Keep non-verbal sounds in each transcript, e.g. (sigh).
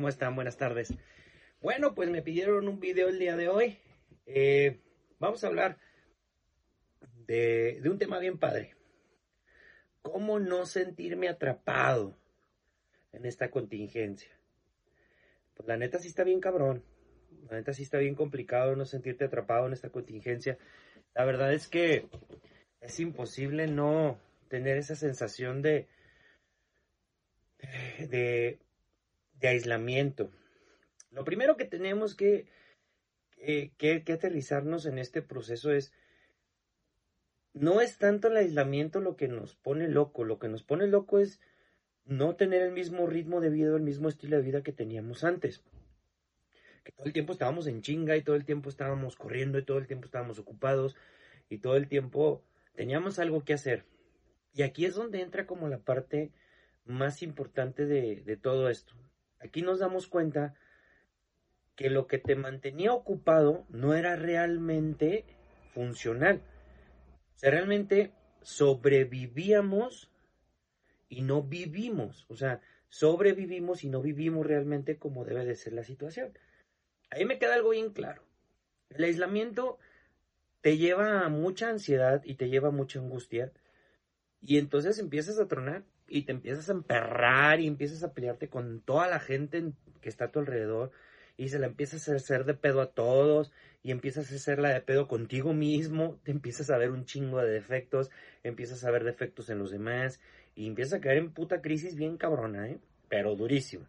¿Cómo están? Buenas tardes. Bueno, pues me pidieron un video el día de hoy. Eh, vamos a hablar de, un tema bien padre. ¿Cómo no sentirme atrapado en esta contingencia? Pues la neta sí está bien cabrón. La neta sí está bien complicado no sentirte atrapado en esta contingencia. La verdad es que es imposible no tener esa sensación de, de, de aislamiento. Lo primero que tenemos que, que, aterrizarnos en este proceso es, no es tanto el aislamiento lo que nos pone loco, lo que nos pone loco es no tener el mismo ritmo de vida, el mismo estilo de vida que teníamos antes. Que todo el tiempo estábamos en chinga y todo el tiempo estábamos corriendo y todo el tiempo estábamos ocupados y todo el tiempo teníamos algo que hacer. Y aquí es donde entra como la parte más importante de todo esto. Aquí nos damos cuenta que lo que te mantenía ocupado no era realmente funcional. O sea, realmente sobrevivíamos y no vivimos. O sea, sobrevivimos y no vivimos realmente como debe de ser la situación. Ahí me queda algo bien claro. El aislamiento te lleva a mucha ansiedad y te lleva a mucha angustia. Y entonces empiezas a tronar y te empiezas a emperrar y empiezas a pelearte con toda la gente que está a tu alrededor y se la empiezas a hacer de pedo a todos y empiezas a hacerla de pedo contigo mismo, (laughs) te empiezas a ver un chingo de defectos, empiezas a ver defectos en los demás y empiezas a caer en puta crisis bien cabrona, ¿eh? Pero durísima.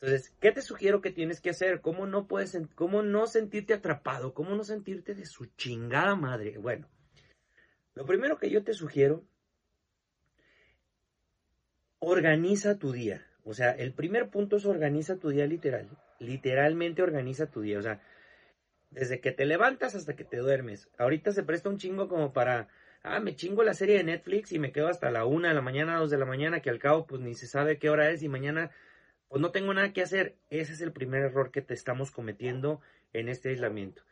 Entonces, ¿qué te sugiero que tienes que hacer? ¿Cómo no puedes, cómo no sentirte atrapado? ¿Cómo no sentirte de su chingada madre? Bueno, lo primero que yo te sugiero, organiza tu día. O sea, el primer punto es organiza tu día literal literalmente organiza tu día. O sea, desde que te levantas hasta que te duermes. Ahorita se presta un chingo como para, ah, me chingo la serie de Netflix y me quedo hasta la una de la mañana, dos de la mañana, que al cabo pues ni se sabe qué hora es y mañana pues no tengo nada que hacer. Ese es el primer error que te estamos cometiendo en este aislamiento.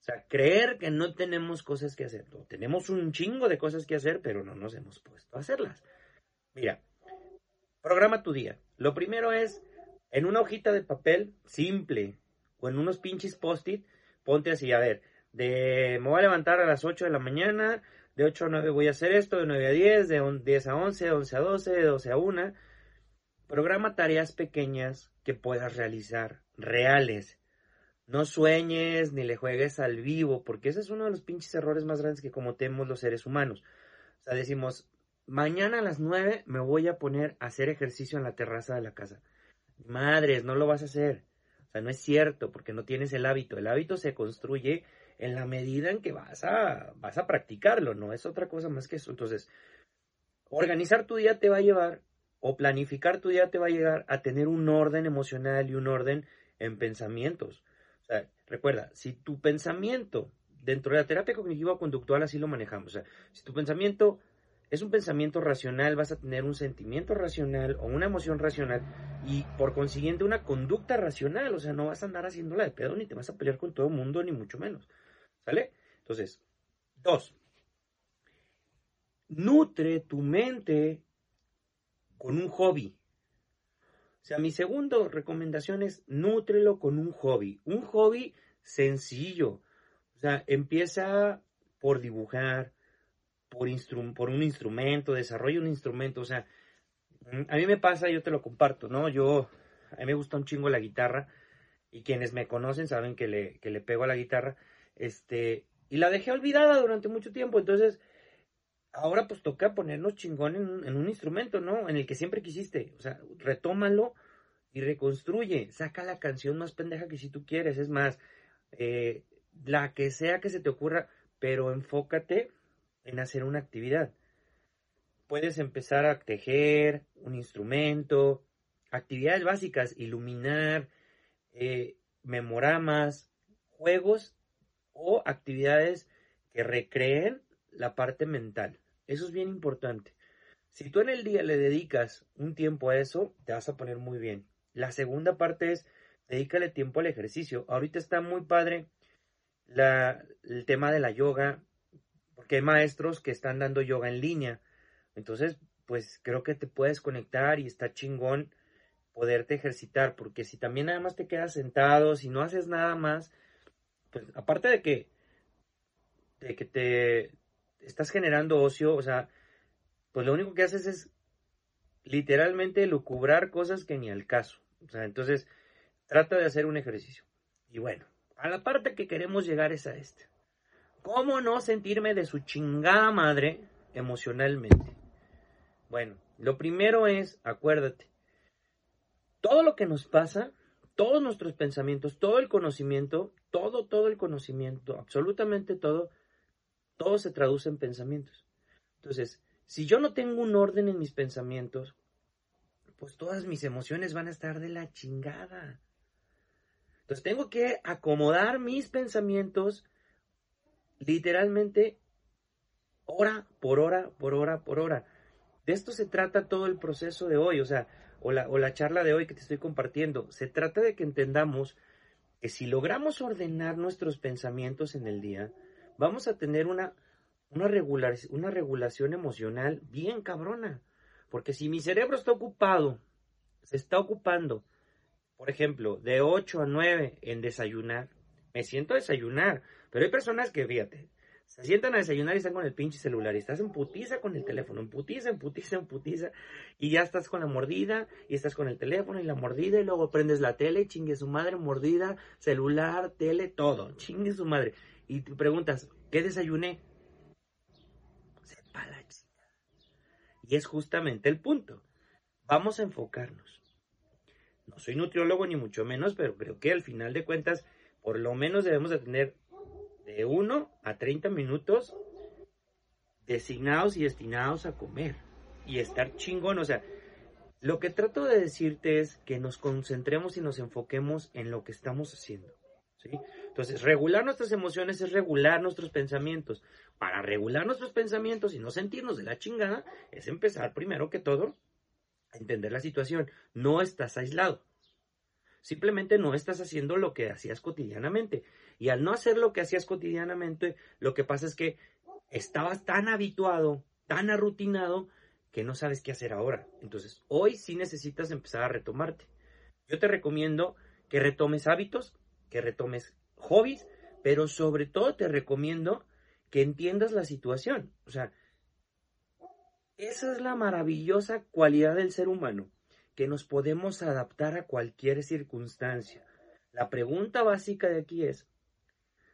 O sea, creer que no tenemos cosas que hacer. Tenemos un chingo de cosas que hacer, pero no nos hemos puesto a hacerlas. Mira, programa tu día. Lo primero es en una hojita de papel simple o en unos pinches post-it, ponte así, a ver, de me voy a levantar a las 8 de la mañana, de 8 a 9 voy a hacer esto, de 9 a 10, de 10 a 11, de 11 a 12, de 12 a 1. Programa tareas pequeñas que puedas realizar, reales. No sueñes ni le juegues al vivo, porque ese es uno de los pinches errores más grandes que cometemos los seres humanos. O sea, decimos, mañana a las 9 me voy a poner a hacer ejercicio en la terraza de la casa. Madres, no lo vas a hacer. O sea, no es cierto porque no tienes el hábito. El hábito se construye en la medida en que vas a, vas a practicarlo, no es otra cosa más que eso. Entonces, organizar tu día te va a llevar, o planificar tu día te va a llevar a tener un orden emocional y un orden en pensamientos. O sea, recuerda, si tu pensamiento, dentro de la terapia cognitiva conductual así lo manejamos, o sea, si tu pensamiento es un pensamiento racional, vas a tener un sentimiento racional o una emoción racional y por consiguiente una conducta racional, o sea, no vas a andar haciéndola de pedo ni te vas a pelear con todo el mundo, ni mucho menos. ¿Sale? Entonces, dos, nutre tu mente con un hobby. O sea, mi segunda recomendación es nútrelo con un hobby. Un hobby sencillo. O sea, empieza por dibujar, por, por un instrumento, desarrolla un instrumento, o sea, mm, a mí me pasa, yo te lo comparto, ¿no? Yo, a mí me gusta un chingo la guitarra y quienes me conocen saben que le, que le pego a la guitarra, este, y la dejé olvidada durante mucho tiempo, entonces, ahora pues toca ponernos chingón en, un instrumento, ¿no? En el que siempre quisiste, o sea, retómalo y reconstruye, saca la canción más pendeja que si tú quieres, es más, eh, la que sea que se te ocurra, pero enfócate en hacer una actividad. Puedes empezar a tejer un instrumento, actividades básicas, iluminar, eh, memoramas, juegos o actividades que recreen la parte mental. Eso es bien importante. Si tú en el día le dedicas un tiempo a eso, te vas a poner muy bien. La segunda parte es, dedícale tiempo al ejercicio. Ahorita está muy padre el tema de la yoga, porque hay maestros que están dando yoga en línea. Entonces, pues creo que te puedes conectar y está chingón poderte ejercitar, porque si también nada más te quedas sentado, si no haces nada más, pues aparte de que, de que te estás generando ocio, o sea, pues lo único que haces es literalmente lucubrar cosas que ni al caso. O sea, entonces trata de hacer un ejercicio. Y bueno, a la parte que queremos llegar es a esta. ¿Cómo no sentirme de su chingada madre emocionalmente? Bueno, lo primero es, acuérdate, todo lo que nos pasa, todos nuestros pensamientos, todo el conocimiento, todo, todo el conocimiento, absolutamente todo, todo se traduce en pensamientos. Entonces, si yo no tengo un orden en mis pensamientos, pues todas mis emociones van a estar de la chingada. Entonces tengo que acomodar mis pensamientos literalmente hora por hora, por hora, por hora. De esto se trata todo el proceso de hoy. O sea, o la, charla de hoy que te estoy compartiendo. Se trata de que entendamos que si logramos ordenar nuestros pensamientos en el día, vamos a tener una, una, una regulación emocional bien cabrona. Porque si mi cerebro está ocupado, se está ocupando, por ejemplo, de 8 a 9 en desayunar, me siento a desayunar, pero hay personas que, fíjate, se sientan a desayunar y están con el pinche celular y estás en putiza con el teléfono, en putiza, en putiza, en putiza y ya estás con la mordida y estás con el teléfono y la mordida y luego prendes la tele, chingue su madre, mordida, celular, tele, todo, chingue su madre. Y te preguntas, ¿qué desayuné? Sepa la. Y es justamente el punto. Vamos a enfocarnos. No soy nutriólogo ni mucho menos, pero creo que al final de cuentas, por lo menos debemos de tener de 1 a 30 minutos designados y destinados a comer y estar chingón. O sea, lo que trato de decirte es que nos concentremos y nos enfoquemos en lo que estamos haciendo. ¿sí? Entonces, regular nuestras emociones es regular nuestros pensamientos. Para regular nuestros pensamientos y no sentirnos de la chingada, es empezar primero que todo a entender la situación. No estás aislado. Simplemente no estás haciendo lo que hacías cotidianamente. Y al no hacer lo que hacías cotidianamente, lo que pasa es que estabas tan habituado, tan arrutinado, que no sabes qué hacer ahora. Entonces, hoy sí necesitas empezar a retomarte. Yo te recomiendo que retomes hábitos, que retomes hobbies, pero sobre todo te recomiendo que entiendas la situación. O sea, esa es la maravillosa cualidad del ser humano que nos podemos adaptar a cualquier circunstancia. La pregunta básica de aquí es,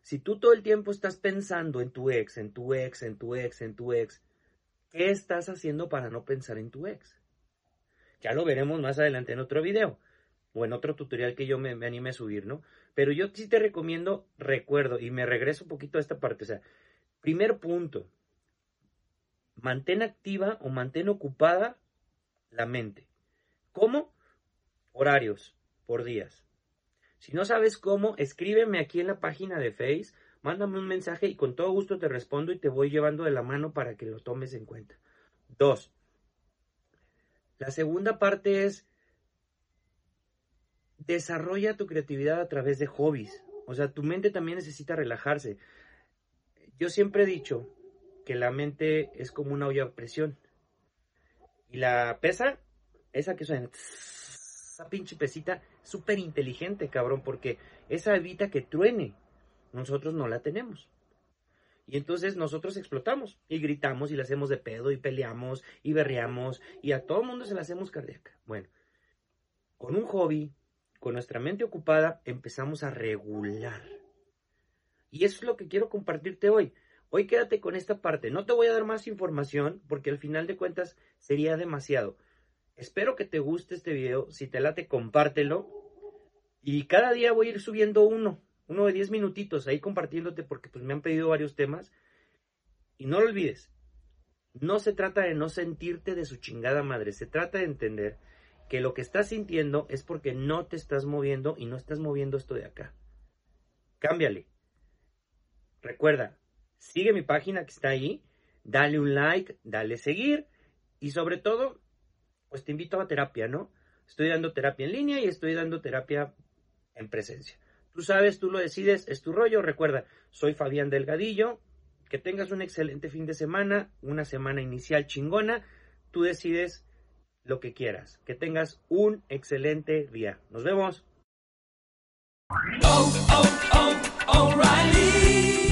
si tú todo el tiempo estás pensando en tu ex, en tu ex, en tu ex, en tu ex, ¿qué estás haciendo para no pensar en tu ex? Ya lo veremos más adelante en otro video o en otro tutorial que yo me, me anime a subir, ¿no? Pero yo sí te recomiendo, recuerdo, y me regreso un poquito a esta parte, o sea, primer punto, mantén activa o mantén ocupada la mente. ¿Cómo? Horarios, por días. Si no sabes cómo, escríbeme aquí en la página de Face, mándame un mensaje y con todo gusto te respondo y te voy llevando de la mano para que lo tomes en cuenta. Dos. La segunda parte es desarrolla tu creatividad a través de hobbies. O sea, tu mente también necesita relajarse. Yo siempre he dicho que la mente es como una olla a presión. Y la pesa esa que suena, esa pinche pesita, súper inteligente, cabrón, porque esa evita que truene. Nosotros no la tenemos. Y entonces nosotros explotamos y gritamos y la hacemos de pedo y peleamos y berreamos y a todo el mundo se la hacemos cardíaca. Bueno, con un hobby, con nuestra mente ocupada, empezamos a regular. Y eso es lo que quiero compartirte hoy. Hoy quédate con esta parte. No te voy a dar más información porque al final de cuentas sería demasiado. Espero que te guste este video. Si te late, compártelo. Y cada día voy a ir subiendo uno, uno de 10 minutitos ahí compartiéndote porque pues me han pedido varios temas. Y no lo olvides, no se trata de no sentirte de su chingada madre, se trata de entender que lo que estás sintiendo es porque no te estás moviendo y no estás moviendo esto de acá. Cámbiale. Recuerda, sigue mi página que está ahí, dale un like, dale seguir y sobre todo, pues te invito a terapia, ¿no? Estoy dando terapia en línea y estoy dando terapia en presencia. Tú sabes, tú lo decides, es tu rollo. Recuerda, soy Fabián Delgadillo. Que tengas un excelente fin de semana, una semana inicial chingona. Tú decides lo que quieras. Que tengas un excelente día. Nos vemos. Oh, oh, oh,